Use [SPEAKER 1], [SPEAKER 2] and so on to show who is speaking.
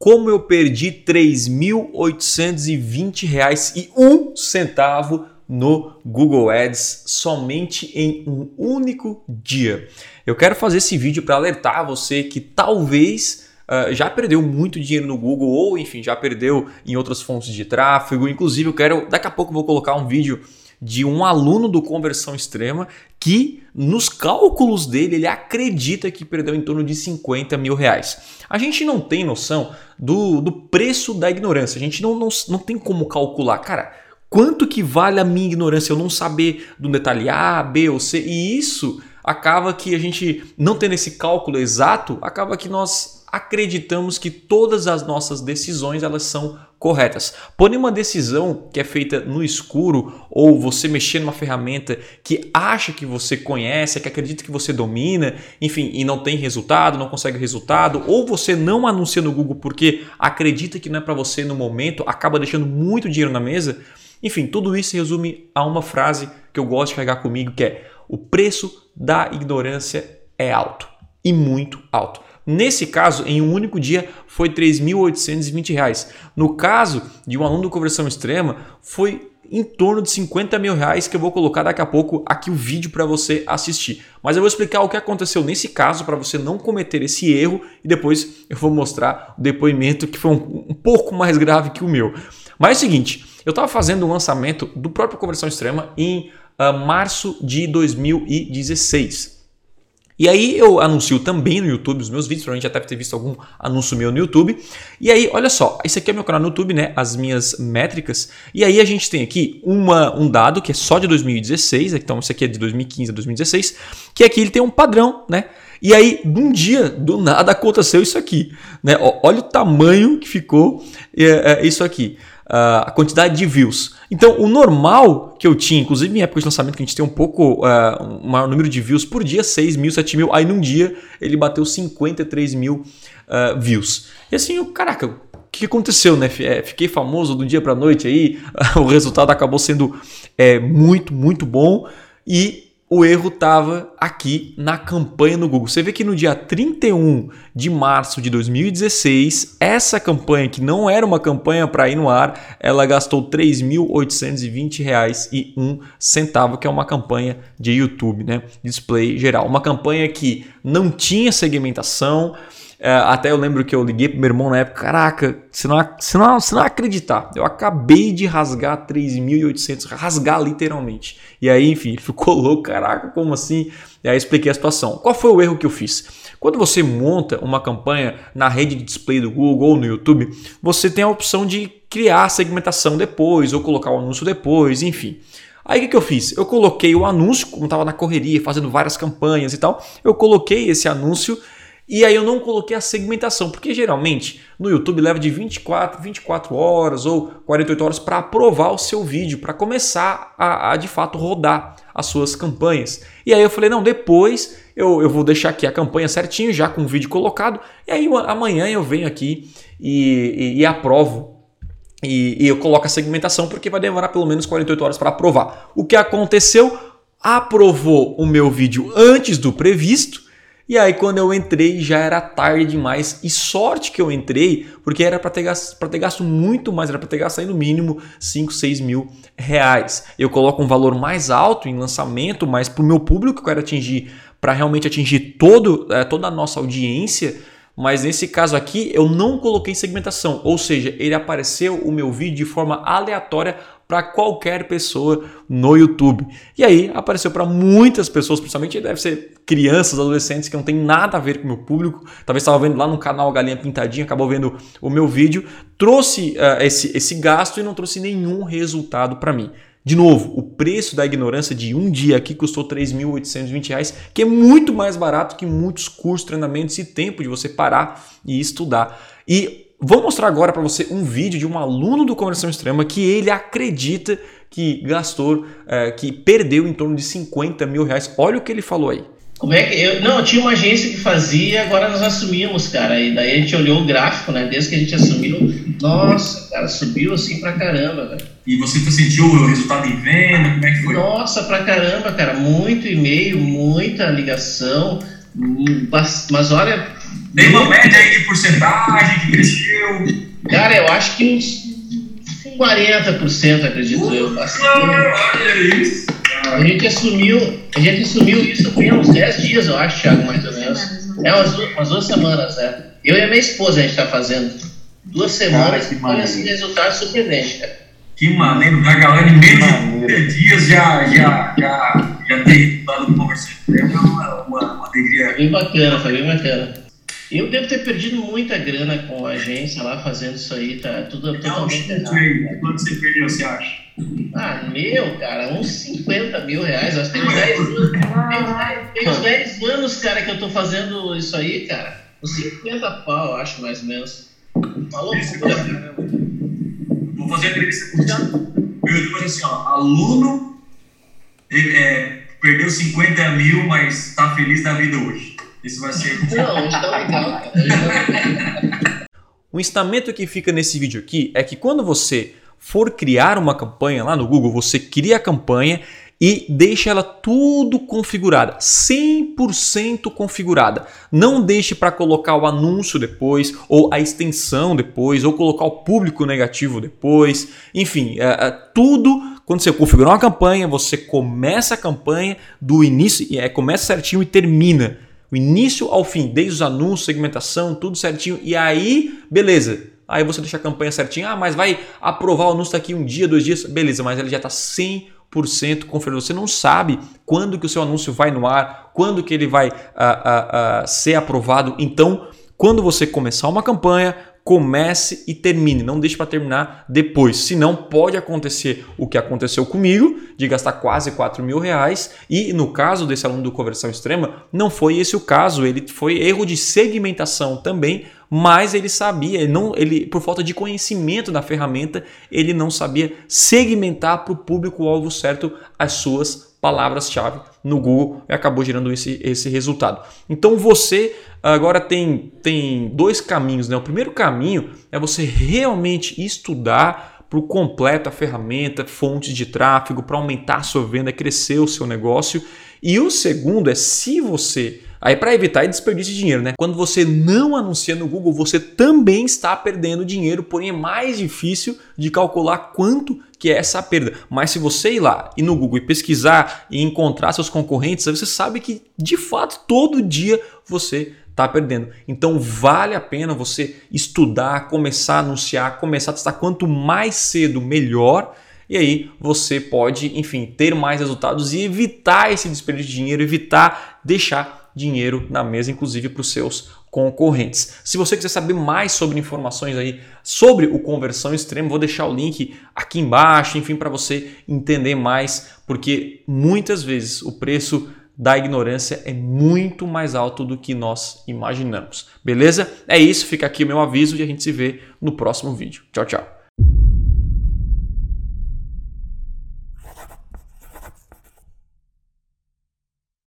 [SPEAKER 1] como eu perdi R$ 3.820 e um centavo no Google Ads somente em um único dia. Eu quero fazer esse vídeo para alertar você que talvez uh, já perdeu muito dinheiro no Google ou enfim já perdeu em outras fontes de tráfego. Inclusive eu quero daqui a pouco vou colocar um vídeo de um aluno do Conversão Extrema que, nos cálculos dele, ele acredita que perdeu em torno de 50 mil reais. A gente não tem noção do, do preço da ignorância, a gente não, não, não tem como calcular. Cara, quanto que vale a minha ignorância eu não saber do detalhe A, B ou C? E isso acaba que a gente, não tendo esse cálculo exato, acaba que nós acreditamos que todas as nossas decisões elas são corretas. Porém, uma decisão que é feita no escuro ou você mexer numa ferramenta que acha que você conhece, que acredita que você domina, enfim, e não tem resultado, não consegue resultado, ou você não anuncia no Google porque acredita que não é para você no momento, acaba deixando muito dinheiro na mesa. Enfim, tudo isso se resume a uma frase que eu gosto de carregar comigo, que é: o preço da ignorância é alto e muito alto. Nesse caso, em um único dia, foi R$ 3.820. No caso de um aluno de conversão extrema, foi em torno de 50 mil reais que eu vou colocar daqui a pouco aqui o vídeo para você assistir. Mas eu vou explicar o que aconteceu nesse caso para você não cometer esse erro e depois eu vou mostrar o depoimento que foi um, um pouco mais grave que o meu. Mas é o seguinte, eu estava fazendo um lançamento do próprio Conversão Extrema em uh, março de 2016. E aí eu anuncio também no YouTube os meus vídeos, provavelmente já deve ter visto algum anúncio meu no YouTube. E aí, olha só, esse aqui é meu canal no YouTube, né? As minhas métricas. E aí a gente tem aqui uma, um dado que é só de 2016, então isso aqui é de 2015 a 2016, que aqui ele tem um padrão, né? E aí, um dia, do nada, aconteceu isso aqui. Né? Olha o tamanho que ficou é, é, isso aqui uh, a quantidade de views. Então, o normal que eu tinha, inclusive em época de lançamento, que a gente tem um pouco, uh, um maior número de views por dia, 6 mil, 7 mil, aí num dia ele bateu 53 mil uh, views. E assim, eu, caraca, o que aconteceu, né? É, fiquei famoso do dia para noite aí, o resultado acabou sendo é, muito, muito bom e o erro estava aqui na campanha no Google. Você vê que no dia 31 de março de 2016, essa campanha, que não era uma campanha para ir no ar, ela gastou R$ 3.820,01, que é uma campanha de YouTube, né? Display geral. Uma campanha que não tinha segmentação, até eu lembro que eu liguei pro meu irmão na época, caraca, você não, você não, não acreditar, eu acabei de rasgar 3.800, rasgar literalmente. E aí, enfim, ficou louco, caraca, como assim? E aí expliquei a situação. Qual foi o erro que eu fiz? Quando você monta uma campanha na rede de display do Google ou no YouTube, você tem a opção de criar segmentação depois ou colocar o anúncio depois, enfim. Aí o que, que eu fiz? Eu coloquei o anúncio, como estava na correria, fazendo várias campanhas e tal, eu coloquei esse anúncio e aí eu não coloquei a segmentação, porque geralmente no YouTube leva de 24, 24 horas ou 48 horas para aprovar o seu vídeo, para começar a, a, de fato rodar as suas campanhas. E aí eu falei, não, depois eu, eu vou deixar aqui a campanha certinho, já com o vídeo colocado, e aí amanhã eu venho aqui e, e, e aprovo e, e, eu coloco a segmentação porque vai demorar pelo menos 48 horas para aprovar. O que aconteceu? Aprovou o meu vídeo antes do previsto e aí quando eu entrei já era tarde demais. E sorte que eu entrei porque era para ter, gasto, ter gasto muito mais, era para ter gasto aí no mínimo 5, 6 mil reais. Eu coloco um valor mais alto em lançamento, mas para o meu público que eu quero atingir, para realmente atingir todo, é, toda a nossa audiência, mas nesse caso aqui eu não coloquei segmentação, ou seja, ele apareceu o meu vídeo de forma aleatória para qualquer pessoa no YouTube. E aí apareceu para muitas pessoas, principalmente deve ser crianças, adolescentes que não tem nada a ver com o meu público. Talvez estava vendo lá no canal Galinha Pintadinha, acabou vendo o meu vídeo, trouxe uh, esse, esse gasto e não trouxe nenhum resultado para mim. De novo, o preço da ignorância de um dia aqui custou R$ 3.820, que é muito mais barato que muitos cursos, treinamentos e tempo de você parar e estudar. E Vou mostrar agora para você um vídeo de um aluno do Conversão Extrema que ele acredita que gastou, é, que perdeu em torno de 50 mil reais. Olha o que ele falou aí.
[SPEAKER 2] Como é que eu não tinha uma agência que fazia, agora nós assumimos, cara. E daí a gente olhou o gráfico, né? Desde que a gente assumiu, nossa, cara, subiu assim pra caramba, velho.
[SPEAKER 3] E você sentiu o resultado em venda? Como é que foi?
[SPEAKER 2] Nossa, pra caramba, cara. Muito e-mail, muita ligação. Mas olha,
[SPEAKER 3] Tem uma média aí de porcentagem que cresceu?
[SPEAKER 2] Cara, eu acho que uns 40%, acredito eu. Assim,
[SPEAKER 3] Olha isso.
[SPEAKER 2] a gente assumiu, a gente assumiu isso tem uns 10 dias, eu acho, Thiago, mais ou menos. É umas duas, umas duas semanas, né? Eu e a minha esposa a gente tá fazendo. Duas semanas
[SPEAKER 4] que
[SPEAKER 2] e foi esse resultado surpreendente, cara.
[SPEAKER 3] Que maneiro, a galera em menos de
[SPEAKER 4] Maneiro.
[SPEAKER 3] 30 dias já, já, já, já tem resultado do conversão extrema. É uma, uma, uma alegria.
[SPEAKER 2] Foi bem bacana, foi bem bacana. Eu devo ter perdido muita grana com a agência lá fazendo isso aí, tá tudo
[SPEAKER 3] Dá um
[SPEAKER 2] totalmente errado.
[SPEAKER 3] Quanto você perdeu, você acha?
[SPEAKER 2] Ah, meu, cara, uns 50 mil reais. 10 anos. Tem uns 10 tem uns 10 anos, cara, que eu tô fazendo isso aí, cara. Uns 50 pau, acho, mais ou menos. Uma loucura, cara.
[SPEAKER 3] Vou fazer a entrevista com o. Eu digo assim, ó, aluno é, perdeu 50 mil, mas tá feliz da vida hoje. Isso vai ser.
[SPEAKER 2] Não, hoje tá tá legal.
[SPEAKER 1] O ensinamento que fica nesse vídeo aqui é que quando você for criar uma campanha lá no Google, você cria a campanha e deixa ela tudo configurada, 100% configurada. Não deixe para colocar o anúncio depois, ou a extensão depois, ou colocar o público negativo depois. Enfim, é, é, tudo. Quando você configurar uma campanha, você começa a campanha do início, é, começa certinho e termina. O início ao fim, desde os anúncios, segmentação, tudo certinho. E aí, beleza. Aí você deixa a campanha certinha. Ah, mas vai aprovar o anúncio daqui um dia, dois dias. Beleza, mas ele já está 100% configurado. Você não sabe quando que o seu anúncio vai no ar, quando que ele vai ah, ah, ah, ser aprovado. Então, quando você começar uma campanha, comece e termine. Não deixe para terminar depois. Senão pode acontecer o que aconteceu comigo, de gastar quase 4 mil reais. E no caso desse aluno do Conversão Extrema, não foi esse o caso. Ele foi erro de segmentação também, mas ele sabia, ele não, ele, por falta de conhecimento da ferramenta, ele não sabia segmentar para o público-alvo certo as suas palavras-chave no Google e acabou gerando esse, esse resultado. Então você agora tem, tem dois caminhos. Né? O primeiro caminho é você realmente estudar para o completo a ferramenta, fontes de tráfego, para aumentar a sua venda, crescer o seu negócio. E o segundo é se você Aí para evitar desperdício de dinheiro, né? Quando você não anuncia no Google, você também está perdendo dinheiro, porém é mais difícil de calcular quanto que é essa perda. Mas se você ir lá e no Google e pesquisar e encontrar seus concorrentes, você sabe que de fato todo dia você está perdendo. Então vale a pena você estudar, começar a anunciar, começar a testar quanto mais cedo melhor. E aí você pode, enfim, ter mais resultados e evitar esse desperdício de dinheiro, evitar deixar dinheiro na mesa, inclusive para os seus concorrentes. Se você quiser saber mais sobre informações aí sobre o conversão extremo, vou deixar o link aqui embaixo, enfim, para você entender mais, porque muitas vezes o preço da ignorância é muito mais alto do que nós imaginamos. Beleza? É isso, fica aqui o meu aviso e a gente se vê no próximo vídeo. Tchau, tchau.